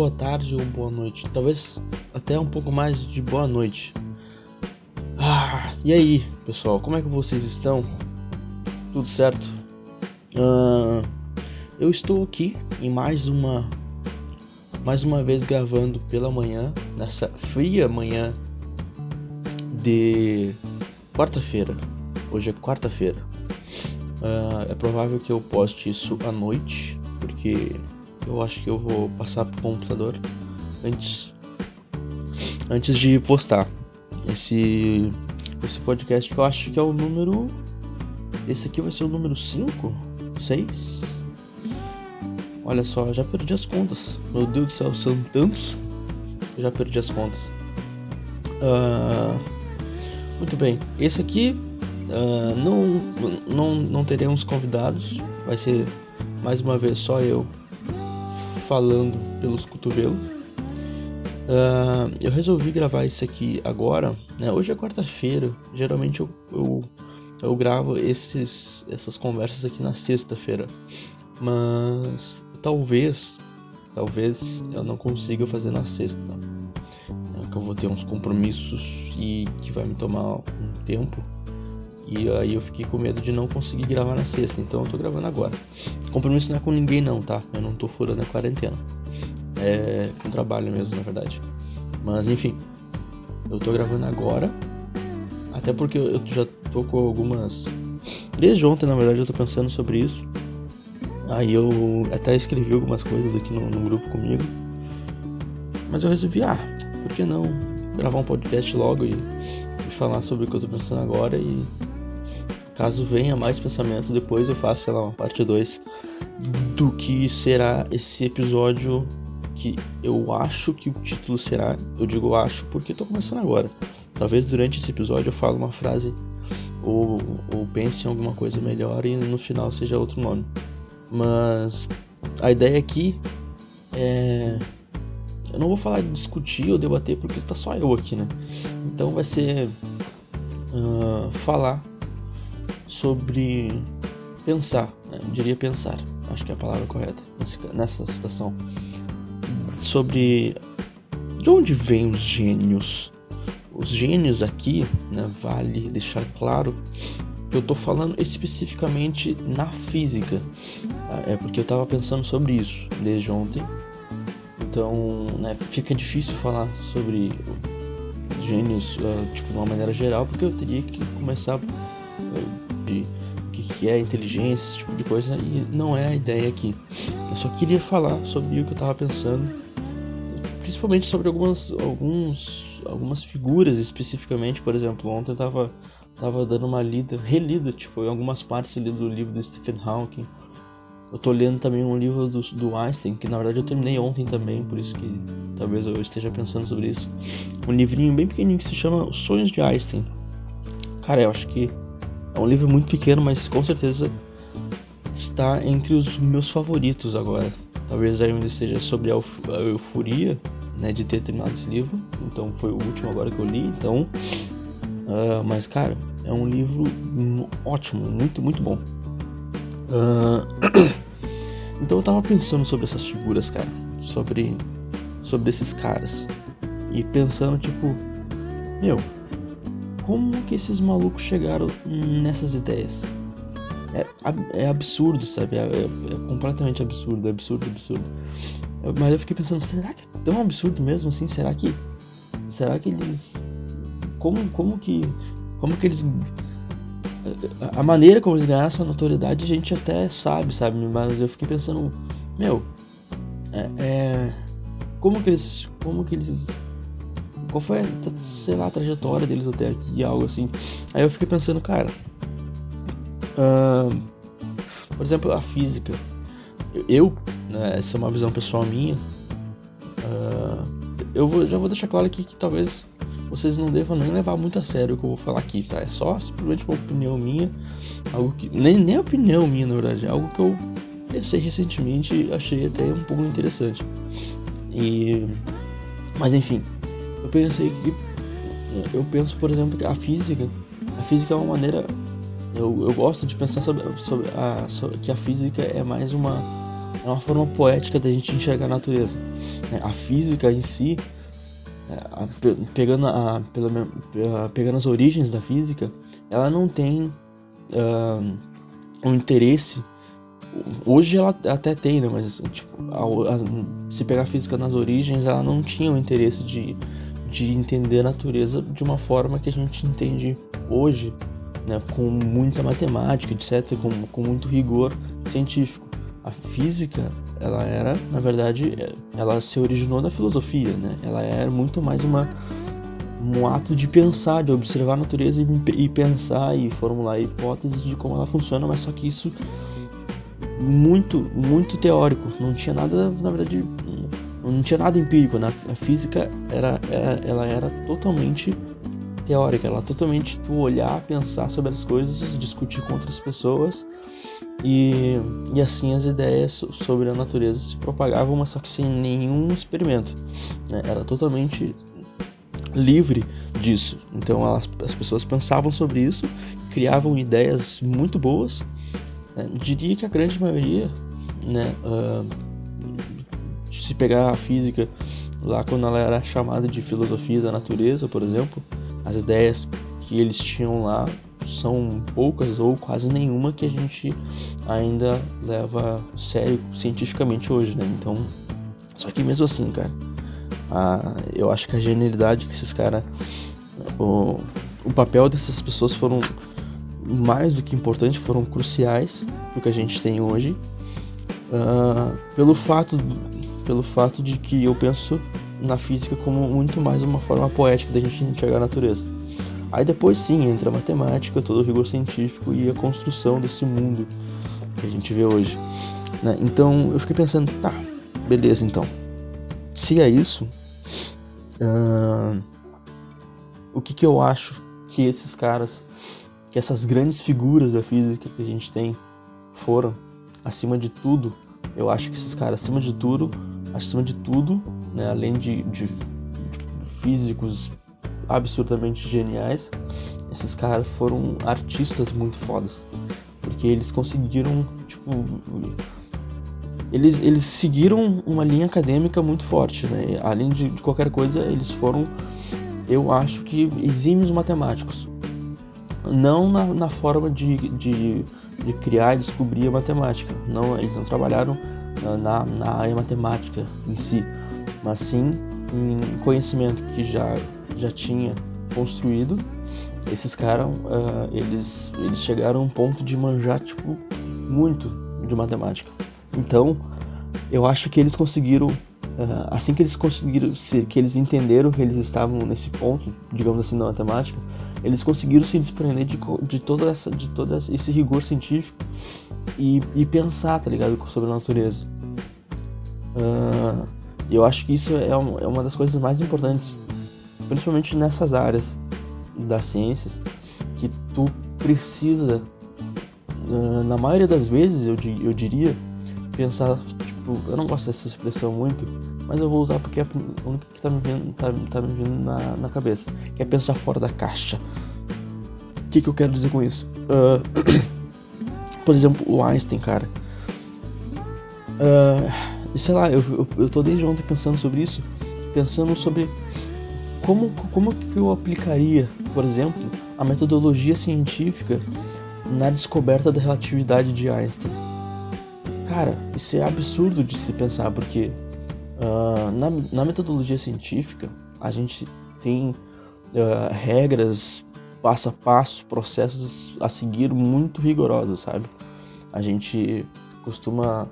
boa tarde, ou boa noite. Talvez até um pouco mais de boa noite. Ah, e aí, pessoal, como é que vocês estão? Tudo certo? Uh, eu estou aqui em mais uma mais uma vez gravando pela manhã, nessa fria manhã de quarta-feira. Hoje é quarta-feira. Uh, é provável que eu poste isso à noite, porque eu acho que eu vou passar pro computador antes antes de postar esse esse podcast que eu acho que é o número esse aqui vai ser o número 5, 6. Olha só, já perdi as contas. Meu Deus do céu, são tantos. Eu já perdi as contas. Uh, muito bem, esse aqui uh, não, não, não teremos convidados. Vai ser mais uma vez só eu falando pelos cotovelos. Uh, eu resolvi gravar isso aqui agora. Né? Hoje é quarta-feira. Geralmente eu, eu, eu, gravo esses, essas conversas aqui na sexta-feira. Mas talvez, talvez eu não consiga fazer na sexta. É que eu vou ter uns compromissos e que vai me tomar um tempo. E aí eu fiquei com medo de não conseguir gravar na sexta, então eu tô gravando agora. Compromisso não é com ninguém não, tá? Eu não tô furando a quarentena. É com trabalho mesmo, na verdade. Mas enfim, eu tô gravando agora. Até porque eu já tô com algumas. Desde ontem, na verdade, eu tô pensando sobre isso. Aí eu até escrevi algumas coisas aqui no, no grupo comigo. Mas eu resolvi, ah, por que não gravar um podcast logo e, e falar sobre o que eu tô pensando agora e Caso venha mais pensamentos, depois eu faço, sei lá, uma parte 2 do que será esse episódio que eu acho que o título será. Eu digo acho porque tô começando agora. Talvez durante esse episódio eu fale uma frase ou, ou pense em alguma coisa melhor e no final seja outro nome. Mas a ideia aqui é. Eu não vou falar de discutir ou debater porque tá só eu aqui, né? Então vai ser. Uh, falar sobre pensar, né? eu diria pensar, acho que é a palavra correta nessa situação, sobre de onde vêm os gênios. Os gênios aqui, né, vale deixar claro que eu estou falando especificamente na física, tá? é porque eu estava pensando sobre isso desde ontem. Então, né, fica difícil falar sobre gênios uh, tipo de uma maneira geral, porque eu teria que começar de o que é inteligência, esse tipo de coisa, e não é a ideia aqui. Eu só queria falar sobre o que eu estava pensando, principalmente sobre algumas, alguns, algumas figuras especificamente, por exemplo, ontem eu tava, tava dando uma lida, relida, tipo, em algumas partes ali do livro do Stephen Hawking. Eu tô lendo também um livro do, do Einstein, que na verdade eu terminei ontem também, por isso que talvez eu esteja pensando sobre isso. Um livrinho bem pequenininho que se chama Os Sonhos de Einstein. Cara, eu acho que é um livro muito pequeno, mas com certeza está entre os meus favoritos agora. Talvez ainda esteja sobre a, a euforia né, de ter terminado esse livro. Então foi o último agora que eu li. Então, uh, mas cara, é um livro ótimo, muito muito bom. Uh, então eu tava pensando sobre essas figuras, cara, sobre sobre esses caras e pensando tipo, meu, como que esses malucos chegaram nessas ideias? É, é absurdo, sabe? É, é, é, completamente absurdo, absurdo, absurdo. Eu, mas eu fiquei pensando, será que é tão absurdo mesmo assim? Será que. Será que eles. Como, como que. Como que eles. A maneira como eles ganharam essa notoriedade a gente até sabe, sabe? Mas eu fiquei pensando, meu. É. é como que eles. Como que eles qual foi, sei lá, a trajetória deles até aqui, algo assim. Aí eu fiquei pensando, cara. Uh, por exemplo, a física. Eu, né, essa é uma visão pessoal minha. Uh, eu vou, já vou deixar claro aqui que talvez vocês não devam nem levar muito a sério o que eu vou falar aqui, tá? É só simplesmente uma opinião minha. Algo que. Nem, nem opinião minha, na verdade. É algo que eu pensei recentemente achei até um pouco interessante. E. Mas enfim, eu pensei que. Eu penso, por exemplo, que a física. A física é uma maneira. Eu, eu gosto de pensar sobre, sobre, a, sobre que a física é mais uma, é uma forma poética da gente enxergar a natureza. Né? A física em si, é, pegando, a, pela, pegando as origens da física, ela não tem uh, um interesse. Hoje ela até tem, né? Mas tipo, a, a, se pegar a física nas origens, ela não tinha o interesse de, de entender a natureza de uma forma que a gente entende hoje, né? Com muita matemática, etc., com, com muito rigor científico. A física, ela era, na verdade, ela se originou da filosofia, né? Ela era muito mais uma um ato de pensar, de observar a natureza e, e pensar e formular hipóteses de como ela funciona, mas só que isso muito, muito teórico, não tinha nada, na verdade, não tinha nada empírico, né? A física era, era ela era totalmente teórica, ela totalmente tu olhar, pensar sobre as coisas, discutir com outras pessoas e, e assim as ideias sobre a natureza se propagavam, mas só que sem nenhum experimento. Né? Era totalmente livre disso. Então elas, as pessoas pensavam sobre isso, criavam ideias muito boas. Né? Diria que a grande maioria, né, uh, se pegar a física lá quando ela era chamada de filosofia da natureza, por exemplo, as ideias que eles tinham lá são poucas ou quase nenhuma que a gente ainda leva sério cientificamente hoje, né? Então, só que mesmo assim, cara, a, eu acho que a genialidade que esses caras. O, o papel dessas pessoas foram mais do que importante, foram cruciais pro que a gente tem hoje. Uh, pelo fato pelo fato de que eu penso na física como muito mais uma forma poética da gente enxergar a natureza. Aí depois sim entra a matemática, todo o rigor científico e a construção desse mundo que a gente vê hoje. Né? Então eu fiquei pensando, tá, beleza então. Se é isso, uh, o que, que eu acho que esses caras, que essas grandes figuras da física que a gente tem foram, acima de tudo, eu acho que esses caras, acima de tudo, acima de tudo, né, além de, de, de físicos absurdamente geniais, esses caras foram artistas muito fodas. Porque eles conseguiram, tipo, eles, eles seguiram uma linha acadêmica muito forte, né? Além de, de qualquer coisa, eles foram, eu acho que, exímios matemáticos. Não na, na forma de, de, de criar e descobrir a matemática. Não, eles não trabalharam na, na área matemática em si, mas sim em conhecimento que já, já tinha construído. Esses caras, uh, eles, eles chegaram a um ponto de manjar, tipo, muito de matemática. Então, eu acho que eles conseguiram, uh, assim que eles conseguiram, que eles entenderam que eles estavam nesse ponto, digamos assim, na matemática, eles conseguiram se desprender de, de toda essa, de todo esse rigor científico e, e pensar, tá ligado, sobre a natureza. Uh, eu acho que isso é, um, é uma das coisas mais importantes, principalmente nessas áreas das ciências, que tu precisa, uh, na maioria das vezes, eu, eu diria, pensar, tipo, eu não gosto dessa expressão muito, mas eu vou usar porque é a única que tá me vindo, tá, tá me vindo na, na cabeça, que é pensar fora da caixa. O que, que eu quero dizer com isso? Uh, por exemplo, o Einstein, cara. Uh, sei lá, eu, eu, eu tô desde ontem pensando sobre isso, pensando sobre como, como que eu aplicaria, por exemplo, a metodologia científica na descoberta da relatividade de Einstein. Cara, isso é absurdo de se pensar, porque uh, na, na, metodologia científica a gente tem uh, regras, passo a passo, processos a seguir muito rigorosos, sabe? A gente costuma,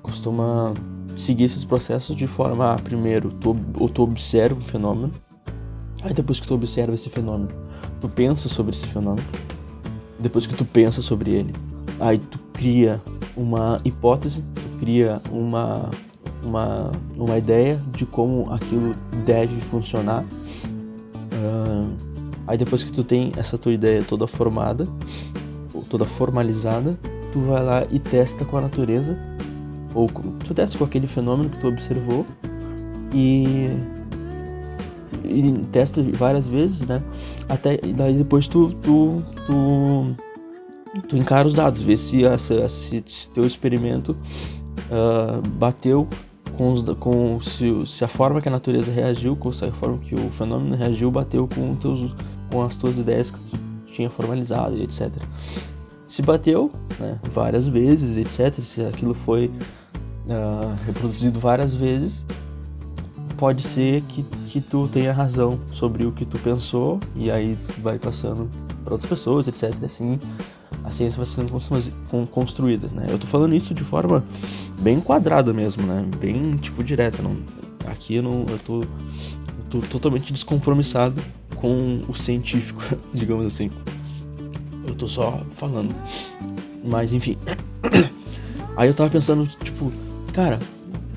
costuma seguir esses processos de forma a, primeiro, tu, tu observa o fenômeno, aí depois que tu observa esse fenômeno, tu pensa sobre esse fenômeno, depois que tu pensa sobre ele, aí tu cria uma hipótese, tu cria uma, uma, uma ideia de como aquilo deve funcionar. Uh, aí depois que tu tem essa tua ideia toda formada, toda formalizada, tu vai lá e testa com a natureza, ou tu testa com aquele fenômeno que tu observou e, e testa várias vezes, né? Até daí depois tu, tu, tu tu encara os dados, vê se, se, se teu experimento uh, bateu com, os, com se, se, a forma que a natureza reagiu, com a forma que o fenômeno reagiu, bateu com, teus, com as tuas ideias que tu tinha formalizado etc. Se bateu né, várias vezes, etc. Se aquilo foi uh, reproduzido várias vezes, pode ser que, que tu tenha razão sobre o que tu pensou e aí vai passando para outras pessoas, etc. Assim, a ciência vai sendo construída, né? Eu tô falando isso de forma bem quadrada mesmo, né? Bem, tipo, direta. Não, aqui eu, não, eu, tô, eu tô totalmente descompromissado com o científico, digamos assim. Eu tô só falando. Mas, enfim. Aí eu tava pensando, tipo, cara,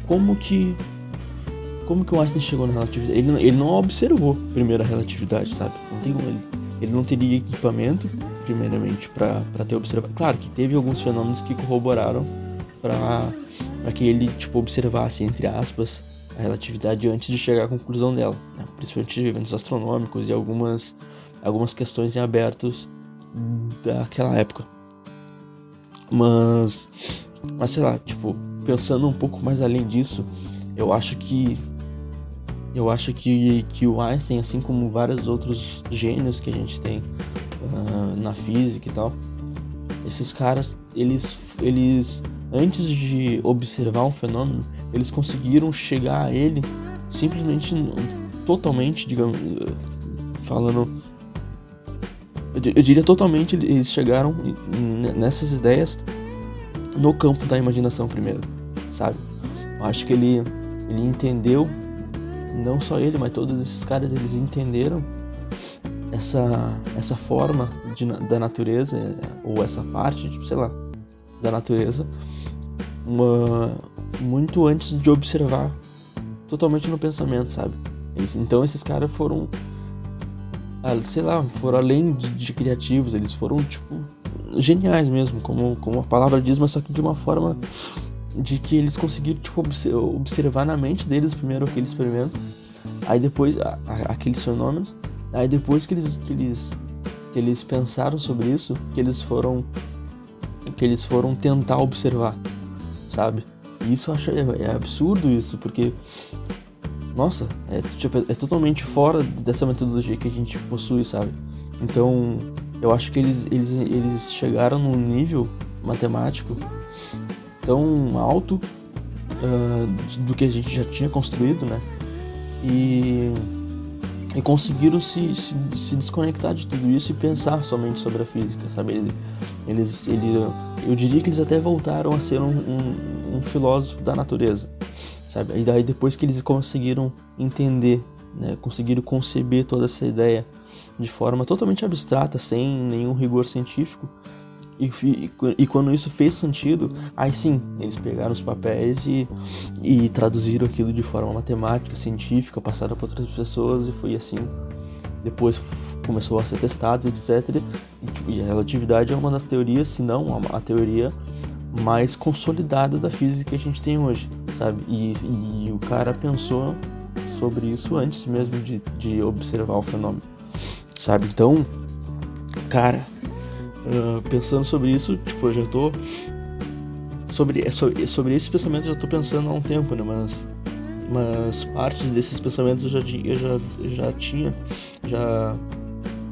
como que como que o Einstein chegou na relatividade? Ele, ele não observou primeiro a relatividade, sabe? Não tem como ele. Ele não teria equipamento, primeiramente, para ter observado. Claro que teve alguns fenômenos que corroboraram para que ele, tipo, observasse, entre aspas, a relatividade antes de chegar à conclusão dela. Né? Principalmente eventos astronômicos e algumas, algumas questões em abertos daquela época. Mas, mas sei lá, tipo, pensando um pouco mais além disso, eu acho que eu acho que, que o Einstein, assim como vários outros gênios que a gente tem uh, na física e tal, esses caras, eles, eles, antes de observar um fenômeno, eles conseguiram chegar a ele simplesmente, totalmente, digamos, falando, eu diria totalmente, eles chegaram nessas ideias no campo da imaginação primeiro, sabe? Eu acho que ele, ele entendeu não só ele, mas todos esses caras, eles entenderam essa, essa forma de, da natureza, ou essa parte, tipo, sei lá, da natureza, uma, muito antes de observar totalmente no pensamento, sabe? Eles, então esses caras foram, ah, sei lá, foram além de, de, criativos, eles foram, tipo, geniais mesmo, como, como a palavra diz, mas só que de uma forma de que eles conseguiram tipo, observar na mente deles primeiro aquele experimento, aí depois a, a, aqueles fenômenos, aí depois que eles, que eles que eles pensaram sobre isso, que eles foram que eles foram tentar observar, sabe? E isso eu acho é, é absurdo isso, porque nossa, é, tipo, é totalmente fora dessa metodologia que a gente possui, sabe? Então, eu acho que eles, eles, eles chegaram num nível matemático tão alto uh, do que a gente já tinha construído, né? E, e conseguiram se, se, se, desconectar de tudo isso e pensar somente sobre a física, sabe? Eles, ele, eu diria que eles até voltaram a ser um, um, um filósofo da natureza, sabe? E daí depois que eles conseguiram entender, né? Conseguiram conceber toda essa ideia de forma totalmente abstrata, sem nenhum rigor científico, e, e, quando isso fez sentido, aí sim, eles pegaram os papéis e, e traduziram aquilo de forma matemática, científica, passaram para outras pessoas e foi assim. Depois começou a ser testado, etc. E, tipo, e, a relatividade é uma das teorias, se não a, a, teoria mais consolidada da física que a gente tem hoje, sabe? E, e o cara pensou sobre isso antes mesmo de, de observar o fenômeno, sabe? Então, cara uh, pensando sobre isso, tipo, eu já tô. Sobre, é sobre, sobre esse pensamento eu já tô pensando há um tempo, né? Mas, mas partes desses pensamentos eu já, eu já, já tinha, já,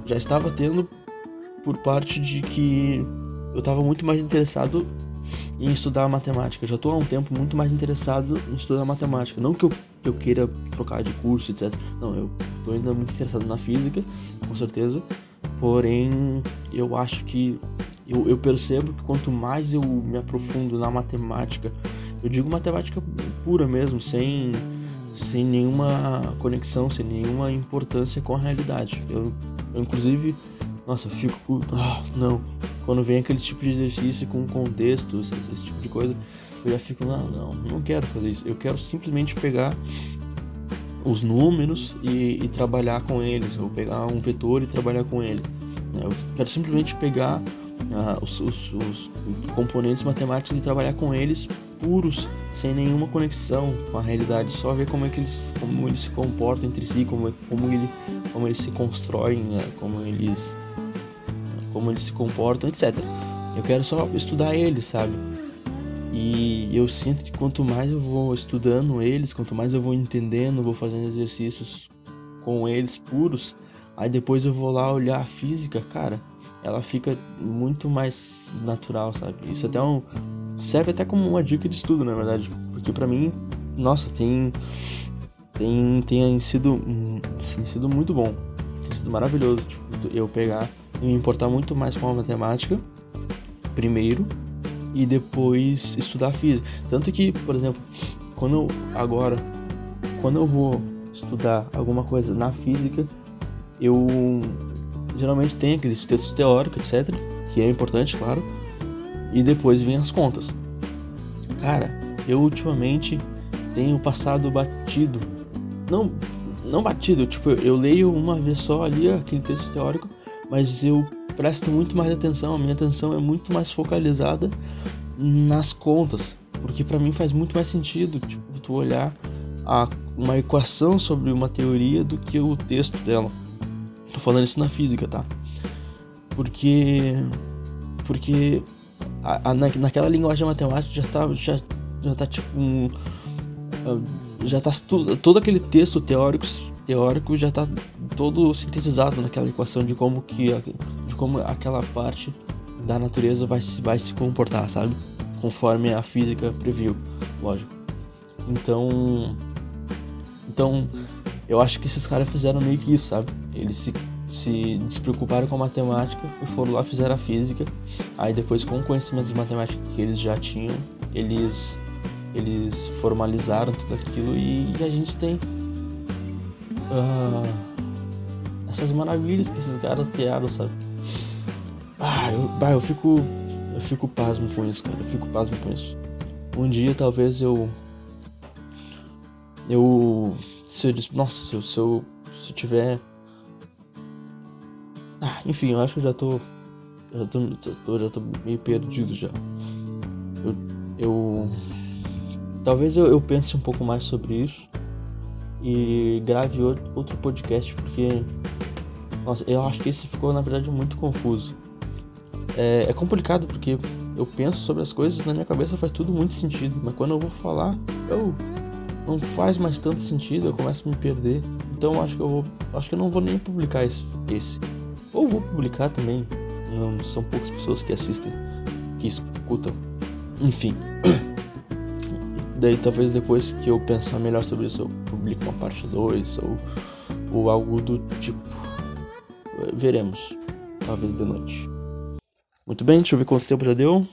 já estava tendo por parte de que eu estava muito mais interessado em estudar matemática. Eu já estou há um tempo muito mais interessado em estudar matemática. Não que eu, eu queira trocar de curso, etc. Não, eu estou ainda muito interessado na física, com certeza. Porém, eu acho que eu, eu, percebo que quanto mais eu me aprofundo na matemática, eu digo matemática pura mesmo, sem, sem nenhuma conexão, sem nenhuma importância com a realidade. Eu, eu inclusive, nossa, fico. Ah, não. Quando vem aquele tipo de exercício com contexto, esse, esse tipo de coisa, eu já fico, não, não, não quero fazer isso. Eu quero simplesmente pegar os números e, e, trabalhar com eles, ou pegar um vetor e trabalhar com ele. Né? Eu quero simplesmente pegar uh, os, os, os, componentes matemáticos e trabalhar com eles puros, sem nenhuma conexão com a realidade, só ver como é que eles, como eles se comportam entre si, como, como, ele, como eles se constroem, né? como eles como eles se comportam, etc. Eu quero só estudar eles, sabe? E eu sinto que quanto mais eu vou estudando eles, quanto mais eu vou entendendo, vou fazendo exercícios com eles puros, aí depois eu vou lá olhar a física, cara, ela fica muito mais natural, sabe? Isso até um, serve até como uma dica de estudo, na verdade, porque para mim, nossa, tem tem tem sido tem sido muito bom, tem sido maravilhoso, tipo, eu pegar e me importar muito mais com a matemática primeiro e depois estudar física. Tanto que, por exemplo, quando eu, agora quando eu vou estudar alguma coisa na física, eu geralmente tenho aqueles textos teóricos, etc, que é importante, claro, e depois vem as contas. Cara, eu ultimamente tenho passado batido. Não, não batido, tipo, eu leio uma vez só ali aquele texto teórico, mas eu presto muito mais atenção, a minha atenção é muito mais focalizada nas contas, porque para mim faz muito mais sentido, tipo, tu olhar a, uma equação sobre uma teoria do que o texto dela. Tô falando isso na física, tá? Porque porque a, a, naquela linguagem matemática já tá já, já tá tipo um, já tá todo, todo aquele texto teórico teórico já tá todo sintetizado naquela equação de como que de como aquela parte da natureza vai se vai se comportar, sabe? Conforme a física previu, lógico. Então então eu acho que esses caras fizeram meio que isso, sabe? Eles se, se despreocuparam com a matemática e foram lá fizeram a física. Aí depois, com o conhecimento de matemática que eles já tinham, eles, eles formalizaram tudo aquilo e, e a gente tem uh, essas maravilhas que esses caras criaram, sabe? Ah, eu, bah, eu fico. Eu fico pasmo com isso, cara. Eu fico pasmo com isso. Um dia talvez eu. Eu se eu, nossa, se eu, se eu tiver. Ah, enfim, eu acho que eu já tô. Já tô, tô, já tô meio perdido já. Eu. eu talvez eu, eu pense um pouco mais sobre isso e grave outro podcast porque. Nossa, eu acho que esse ficou na verdade muito confuso. É, é complicado porque eu penso sobre as coisas na minha cabeça faz tudo muito sentido, mas quando eu vou falar, eu não faz mais tanto sentido, eu começo a me perder. Então acho que eu vou. Acho que eu não vou nem publicar esse. esse. Ou vou publicar também. Não são poucas pessoas que assistem, que escutam. Enfim. Daí talvez depois que eu pensar melhor sobre isso, eu publique uma parte 2 ou, ou algo do tipo. Veremos. Talvez de noite. Muito bem, deixa eu ver quanto tempo já deu.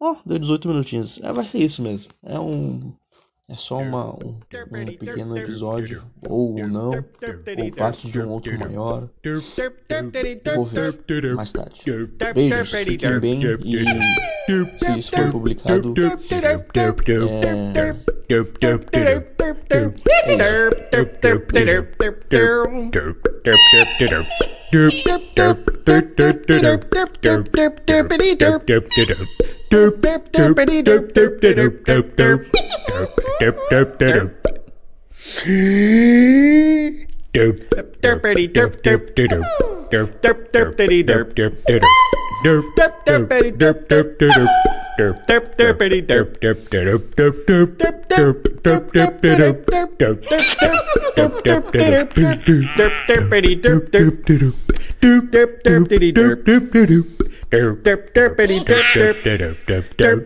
Ó, oh, deu 18 minutinhos. É, vai ser isso mesmo. É um é só uma, um, um pequeno episódio, ou não, ou parte de um outro maior. Vou ver mais tarde. Beijos, fiquem bem e se isso for publicado, é derp derp derp derp derp derp derp derp derp derp derp derp derp derp derp derp derp derpity derp derp derp derp derp derpity derp derp derp derp derp derpity derp derp derp derp derp derp derp derp derpity derp derp derp derp derpity derp derp derp derp derp derpity derp derp derp derp derp